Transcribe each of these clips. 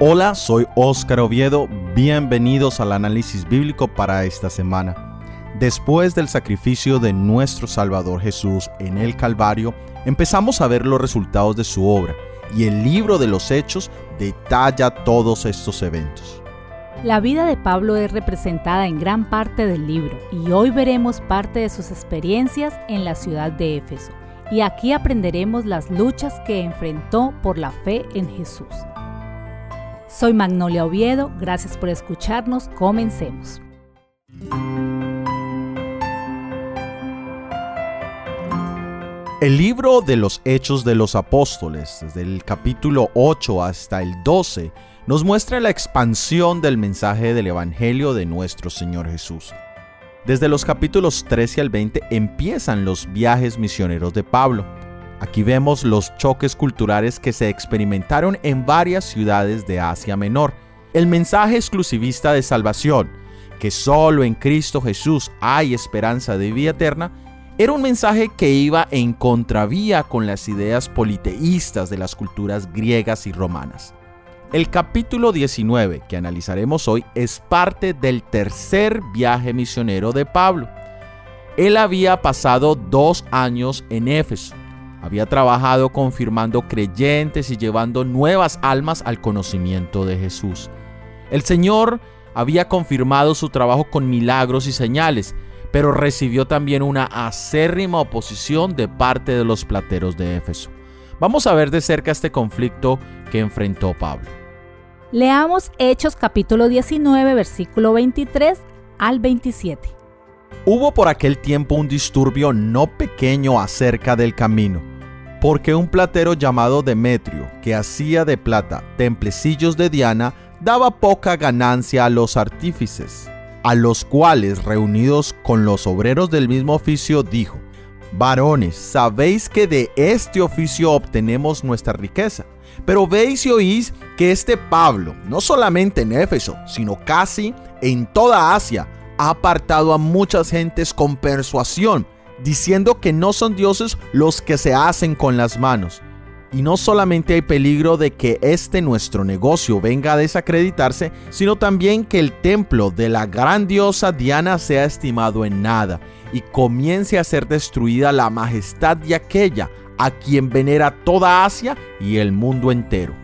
Hola, soy Óscar Oviedo, bienvenidos al análisis bíblico para esta semana. Después del sacrificio de nuestro Salvador Jesús en el Calvario, empezamos a ver los resultados de su obra y el libro de los Hechos detalla todos estos eventos. La vida de Pablo es representada en gran parte del libro y hoy veremos parte de sus experiencias en la ciudad de Éfeso. Y aquí aprenderemos las luchas que enfrentó por la fe en Jesús. Soy Magnolia Oviedo, gracias por escucharnos, comencemos. El libro de los Hechos de los Apóstoles, desde el capítulo 8 hasta el 12, nos muestra la expansión del mensaje del Evangelio de nuestro Señor Jesús. Desde los capítulos 13 al 20 empiezan los viajes misioneros de Pablo. Aquí vemos los choques culturales que se experimentaron en varias ciudades de Asia Menor. El mensaje exclusivista de salvación, que solo en Cristo Jesús hay esperanza de vida eterna, era un mensaje que iba en contravía con las ideas politeístas de las culturas griegas y romanas. El capítulo 19 que analizaremos hoy es parte del tercer viaje misionero de Pablo. Él había pasado dos años en Éfeso había trabajado confirmando creyentes y llevando nuevas almas al conocimiento de Jesús. El Señor había confirmado su trabajo con milagros y señales, pero recibió también una acérrima oposición de parte de los plateros de Éfeso. Vamos a ver de cerca este conflicto que enfrentó Pablo. Leamos Hechos capítulo 19, versículo 23 al 27. Hubo por aquel tiempo un disturbio no pequeño acerca del camino porque un platero llamado Demetrio, que hacía de plata templecillos de Diana, daba poca ganancia a los artífices, a los cuales, reunidos con los obreros del mismo oficio, dijo, Varones, sabéis que de este oficio obtenemos nuestra riqueza. Pero veis y oís que este Pablo, no solamente en Éfeso, sino casi en toda Asia, ha apartado a muchas gentes con persuasión diciendo que no son dioses los que se hacen con las manos. Y no solamente hay peligro de que este nuestro negocio venga a desacreditarse, sino también que el templo de la gran diosa Diana sea estimado en nada y comience a ser destruida la majestad de aquella a quien venera toda Asia y el mundo entero.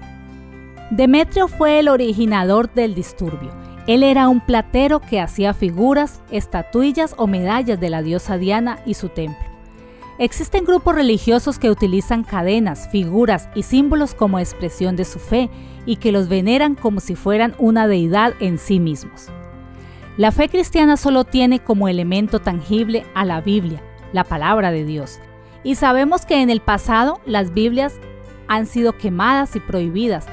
Demetrio fue el originador del disturbio él era un platero que hacía figuras, estatuillas o medallas de la diosa Diana y su templo. Existen grupos religiosos que utilizan cadenas, figuras y símbolos como expresión de su fe y que los veneran como si fueran una deidad en sí mismos. La fe cristiana solo tiene como elemento tangible a la Biblia, la palabra de Dios, y sabemos que en el pasado las Biblias han sido quemadas y prohibidas,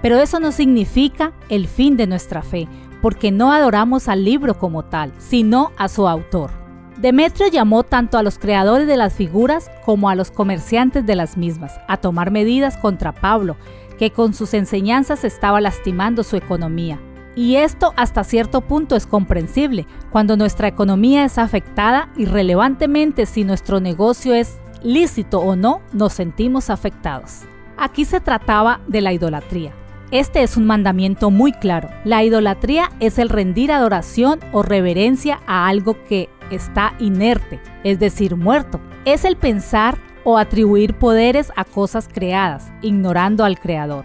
pero eso no significa el fin de nuestra fe, porque no adoramos al libro como tal, sino a su autor. Demetrio llamó tanto a los creadores de las figuras como a los comerciantes de las mismas a tomar medidas contra Pablo, que con sus enseñanzas estaba lastimando su economía. Y esto hasta cierto punto es comprensible, cuando nuestra economía es afectada y relevantemente si nuestro negocio es lícito o no, nos sentimos afectados. Aquí se trataba de la idolatría. Este es un mandamiento muy claro. La idolatría es el rendir adoración o reverencia a algo que está inerte, es decir, muerto. Es el pensar o atribuir poderes a cosas creadas, ignorando al Creador.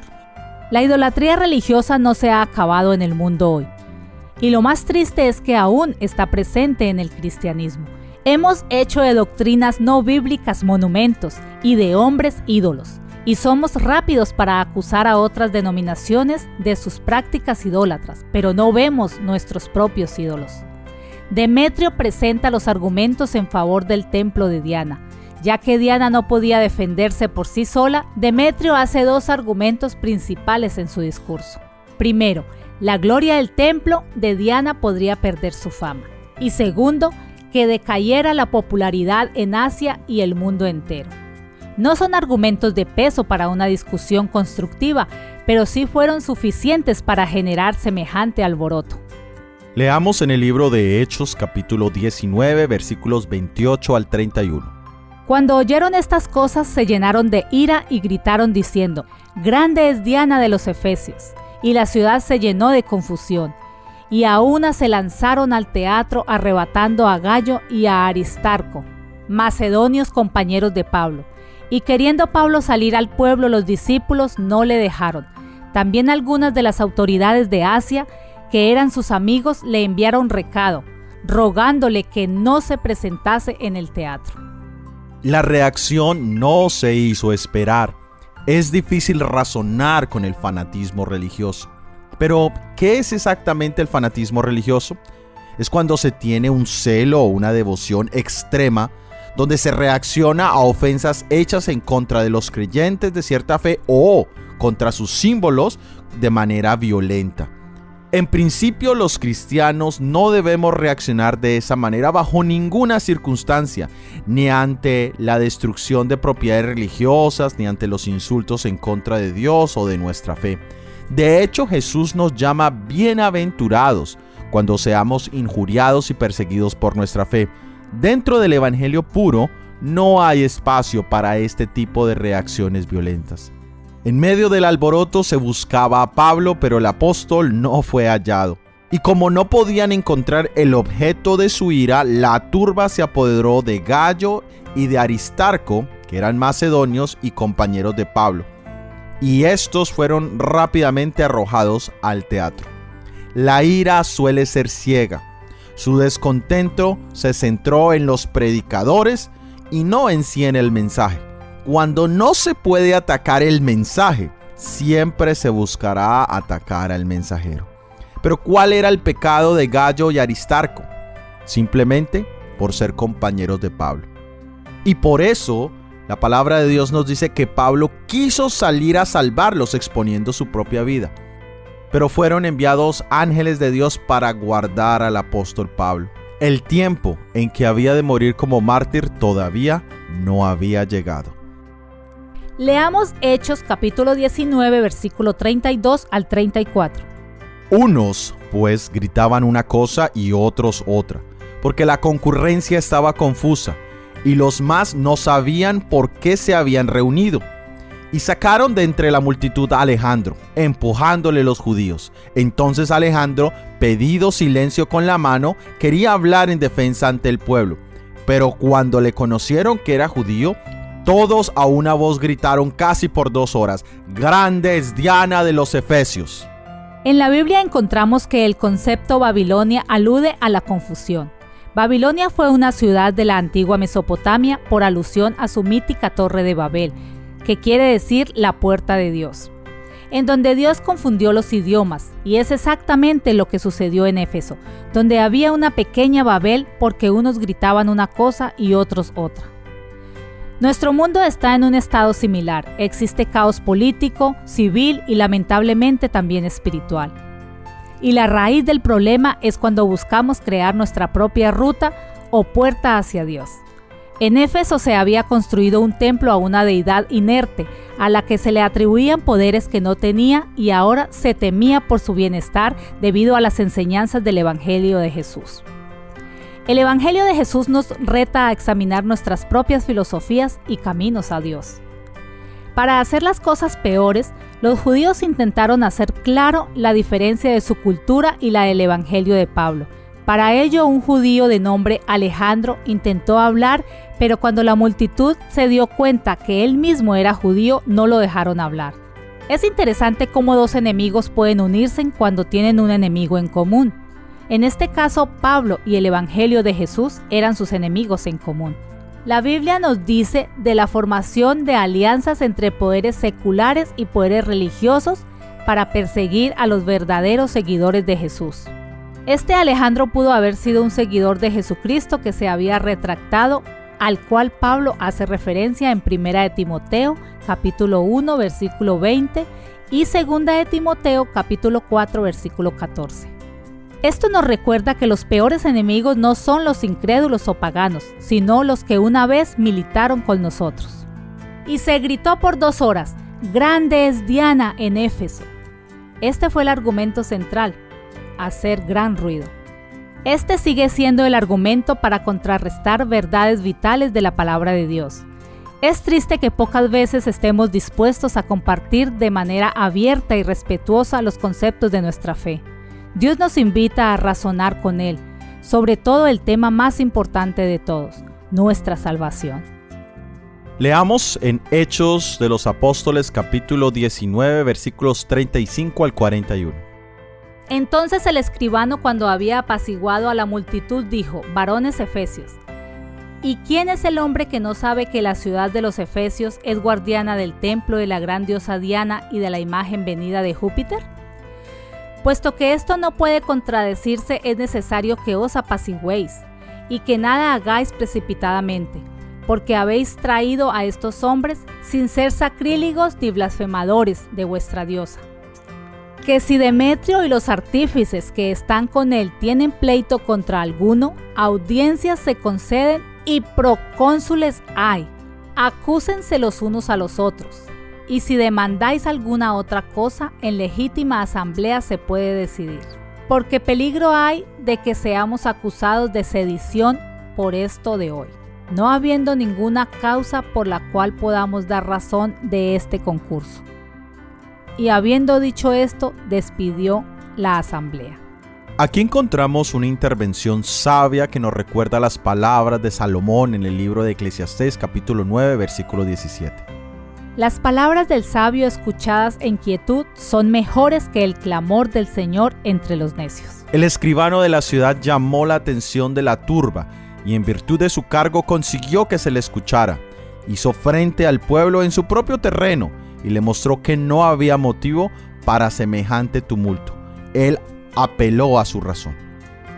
La idolatría religiosa no se ha acabado en el mundo hoy. Y lo más triste es que aún está presente en el cristianismo. Hemos hecho de doctrinas no bíblicas monumentos y de hombres ídolos y somos rápidos para acusar a otras denominaciones de sus prácticas idólatras, pero no vemos nuestros propios ídolos. Demetrio presenta los argumentos en favor del templo de Diana. Ya que Diana no podía defenderse por sí sola, Demetrio hace dos argumentos principales en su discurso. Primero, la gloria del templo de Diana podría perder su fama. Y segundo, que decayera la popularidad en Asia y el mundo entero. No son argumentos de peso para una discusión constructiva, pero sí fueron suficientes para generar semejante alboroto. Leamos en el libro de Hechos capítulo 19 versículos 28 al 31. Cuando oyeron estas cosas se llenaron de ira y gritaron diciendo, Grande es Diana de los Efesios. y la ciudad se llenó de confusión. Y a una se lanzaron al teatro arrebatando a Gallo y a Aristarco, macedonios compañeros de Pablo. Y queriendo Pablo salir al pueblo, los discípulos no le dejaron. También algunas de las autoridades de Asia, que eran sus amigos, le enviaron recado, rogándole que no se presentase en el teatro. La reacción no se hizo esperar. Es difícil razonar con el fanatismo religioso. Pero, ¿qué es exactamente el fanatismo religioso? Es cuando se tiene un celo o una devoción extrema donde se reacciona a ofensas hechas en contra de los creyentes de cierta fe o contra sus símbolos de manera violenta. En principio los cristianos no debemos reaccionar de esa manera bajo ninguna circunstancia, ni ante la destrucción de propiedades religiosas, ni ante los insultos en contra de Dios o de nuestra fe. De hecho Jesús nos llama bienaventurados cuando seamos injuriados y perseguidos por nuestra fe. Dentro del Evangelio puro no hay espacio para este tipo de reacciones violentas. En medio del alboroto se buscaba a Pablo, pero el apóstol no fue hallado. Y como no podían encontrar el objeto de su ira, la turba se apoderó de Gallo y de Aristarco, que eran macedonios y compañeros de Pablo. Y estos fueron rápidamente arrojados al teatro. La ira suele ser ciega. Su descontento se centró en los predicadores y no en sí en el mensaje. Cuando no se puede atacar el mensaje, siempre se buscará atacar al mensajero. Pero ¿cuál era el pecado de Gallo y Aristarco? Simplemente por ser compañeros de Pablo. Y por eso la palabra de Dios nos dice que Pablo quiso salir a salvarlos exponiendo su propia vida. Pero fueron enviados ángeles de Dios para guardar al apóstol Pablo. El tiempo en que había de morir como mártir todavía no había llegado. Leamos Hechos capítulo 19 versículo 32 al 34. Unos, pues, gritaban una cosa y otros otra, porque la concurrencia estaba confusa, y los más no sabían por qué se habían reunido. Y sacaron de entre la multitud a Alejandro, empujándole los judíos. Entonces Alejandro, pedido silencio con la mano, quería hablar en defensa ante el pueblo. Pero cuando le conocieron que era judío, todos a una voz gritaron casi por dos horas, Grande es Diana de los Efesios. En la Biblia encontramos que el concepto Babilonia alude a la confusión. Babilonia fue una ciudad de la antigua Mesopotamia por alusión a su mítica Torre de Babel, que quiere decir la puerta de Dios, en donde Dios confundió los idiomas, y es exactamente lo que sucedió en Éfeso, donde había una pequeña Babel porque unos gritaban una cosa y otros otra. Nuestro mundo está en un estado similar. Existe caos político, civil y lamentablemente también espiritual. Y la raíz del problema es cuando buscamos crear nuestra propia ruta o puerta hacia Dios. En Éfeso se había construido un templo a una deidad inerte, a la que se le atribuían poderes que no tenía y ahora se temía por su bienestar debido a las enseñanzas del Evangelio de Jesús. El Evangelio de Jesús nos reta a examinar nuestras propias filosofías y caminos a Dios. Para hacer las cosas peores, los judíos intentaron hacer claro la diferencia de su cultura y la del Evangelio de Pablo. Para ello, un judío de nombre Alejandro intentó hablar, pero cuando la multitud se dio cuenta que él mismo era judío, no lo dejaron hablar. Es interesante cómo dos enemigos pueden unirse cuando tienen un enemigo en común. En este caso, Pablo y el Evangelio de Jesús eran sus enemigos en común. La Biblia nos dice de la formación de alianzas entre poderes seculares y poderes religiosos para perseguir a los verdaderos seguidores de Jesús. Este Alejandro pudo haber sido un seguidor de Jesucristo que se había retractado, al cual Pablo hace referencia en 1 de Timoteo capítulo 1 versículo 20 y 2 de Timoteo capítulo 4 versículo 14. Esto nos recuerda que los peores enemigos no son los incrédulos o paganos, sino los que una vez militaron con nosotros. Y se gritó por dos horas, Grande es Diana en Éfeso. Este fue el argumento central, hacer gran ruido. Este sigue siendo el argumento para contrarrestar verdades vitales de la palabra de Dios. Es triste que pocas veces estemos dispuestos a compartir de manera abierta y respetuosa los conceptos de nuestra fe. Dios nos invita a razonar con Él, sobre todo el tema más importante de todos, nuestra salvación. Leamos en Hechos de los Apóstoles capítulo 19 versículos 35 al 41. Entonces el escribano cuando había apaciguado a la multitud dijo, varones efesios, ¿Y quién es el hombre que no sabe que la ciudad de los Efesios es guardiana del templo de la gran diosa Diana y de la imagen venida de Júpiter? Puesto que esto no puede contradecirse, es necesario que os apaciguéis y que nada hagáis precipitadamente, porque habéis traído a estos hombres sin ser sacrílegos ni blasfemadores de vuestra diosa. Que si Demetrio y los artífices que están con él tienen pleito contra alguno, audiencias se conceden y procónsules hay. Acúsense los unos a los otros. Y si demandáis alguna otra cosa, en legítima asamblea se puede decidir. Porque peligro hay de que seamos acusados de sedición por esto de hoy, no habiendo ninguna causa por la cual podamos dar razón de este concurso. Y habiendo dicho esto, despidió la asamblea. Aquí encontramos una intervención sabia que nos recuerda las palabras de Salomón en el libro de Eclesiastés capítulo 9 versículo 17. Las palabras del sabio escuchadas en quietud son mejores que el clamor del Señor entre los necios. El escribano de la ciudad llamó la atención de la turba y en virtud de su cargo consiguió que se le escuchara. Hizo frente al pueblo en su propio terreno y le mostró que no había motivo para semejante tumulto. Él apeló a su razón.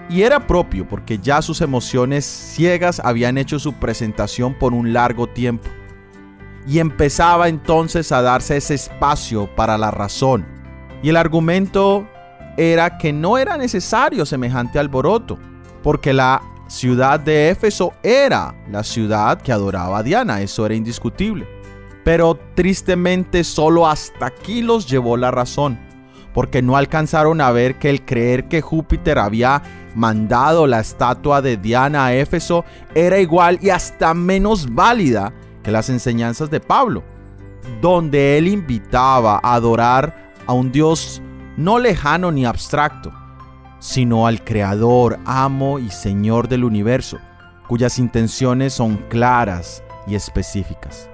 Y era propio porque ya sus emociones ciegas habían hecho su presentación por un largo tiempo. Y empezaba entonces a darse ese espacio para la razón. Y el argumento era que no era necesario semejante alboroto, porque la ciudad de Éfeso era la ciudad que adoraba a Diana, eso era indiscutible. Pero tristemente solo hasta aquí los llevó la razón porque no alcanzaron a ver que el creer que Júpiter había mandado la estatua de Diana a Éfeso era igual y hasta menos válida que las enseñanzas de Pablo, donde él invitaba a adorar a un Dios no lejano ni abstracto, sino al Creador, amo y Señor del universo, cuyas intenciones son claras y específicas.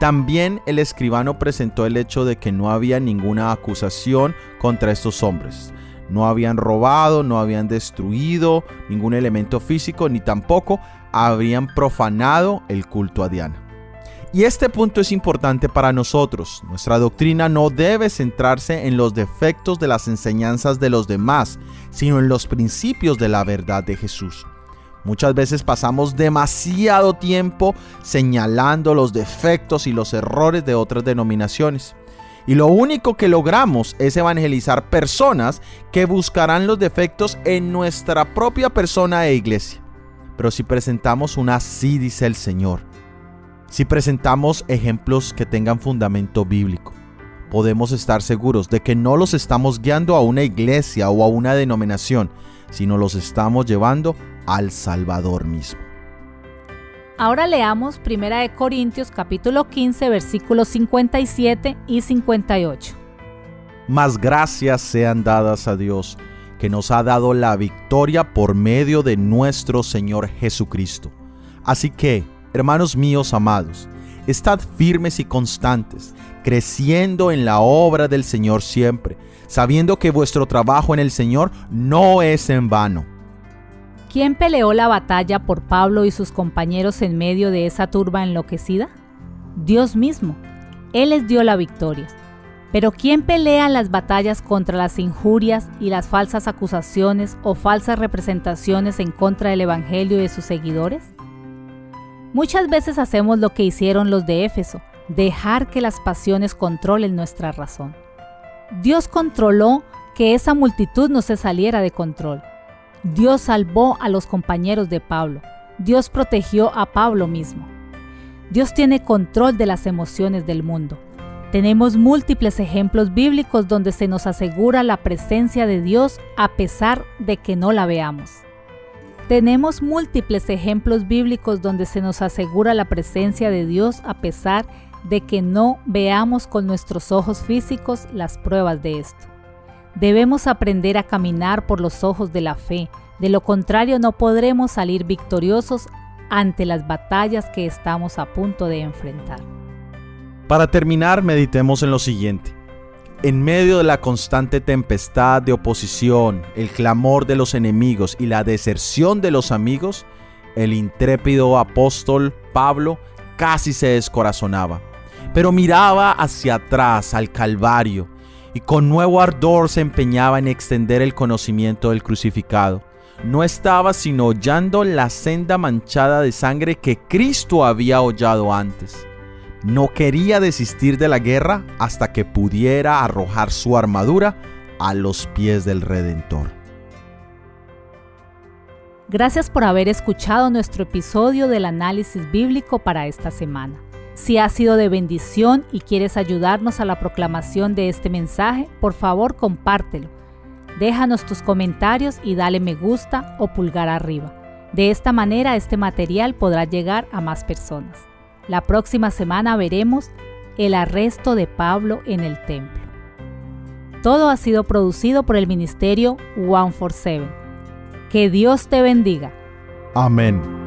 También el escribano presentó el hecho de que no había ninguna acusación contra estos hombres. No habían robado, no habían destruido ningún elemento físico, ni tampoco habrían profanado el culto a Diana. Y este punto es importante para nosotros. Nuestra doctrina no debe centrarse en los defectos de las enseñanzas de los demás, sino en los principios de la verdad de Jesús. Muchas veces pasamos demasiado tiempo señalando los defectos y los errores de otras denominaciones. Y lo único que logramos es evangelizar personas que buscarán los defectos en nuestra propia persona e iglesia. Pero si presentamos una así dice el Señor, si presentamos ejemplos que tengan fundamento bíblico, podemos estar seguros de que no los estamos guiando a una iglesia o a una denominación, sino los estamos llevando al Salvador mismo. Ahora leamos 1 Corintios capítulo 15 versículos 57 y 58. Más gracias sean dadas a Dios, que nos ha dado la victoria por medio de nuestro Señor Jesucristo. Así que, hermanos míos amados, estad firmes y constantes, creciendo en la obra del Señor siempre, sabiendo que vuestro trabajo en el Señor no es en vano ¿Quién peleó la batalla por Pablo y sus compañeros en medio de esa turba enloquecida? Dios mismo. Él les dio la victoria. Pero ¿quién pelea las batallas contra las injurias y las falsas acusaciones o falsas representaciones en contra del Evangelio y de sus seguidores? Muchas veces hacemos lo que hicieron los de Éfeso, dejar que las pasiones controlen nuestra razón. Dios controló que esa multitud no se saliera de control. Dios salvó a los compañeros de Pablo. Dios protegió a Pablo mismo. Dios tiene control de las emociones del mundo. Tenemos múltiples ejemplos bíblicos donde se nos asegura la presencia de Dios a pesar de que no la veamos. Tenemos múltiples ejemplos bíblicos donde se nos asegura la presencia de Dios a pesar de que no veamos con nuestros ojos físicos las pruebas de esto. Debemos aprender a caminar por los ojos de la fe, de lo contrario no podremos salir victoriosos ante las batallas que estamos a punto de enfrentar. Para terminar, meditemos en lo siguiente. En medio de la constante tempestad de oposición, el clamor de los enemigos y la deserción de los amigos, el intrépido apóstol Pablo casi se descorazonaba, pero miraba hacia atrás al Calvario y con nuevo ardor se empeñaba en extender el conocimiento del crucificado. No estaba sino hollando la senda manchada de sangre que Cristo había hollado antes no quería desistir de la guerra hasta que pudiera arrojar su armadura a los pies del Redentor. Gracias por haber escuchado nuestro episodio del análisis bíblico para esta semana. Si ha sido de bendición y quieres ayudarnos a la proclamación de este mensaje, por favor compártelo. Déjanos tus comentarios y dale me gusta o pulgar arriba. De esta manera este material podrá llegar a más personas. La próxima semana veremos el arresto de Pablo en el templo. Todo ha sido producido por el ministerio One for Seven. Que Dios te bendiga. Amén.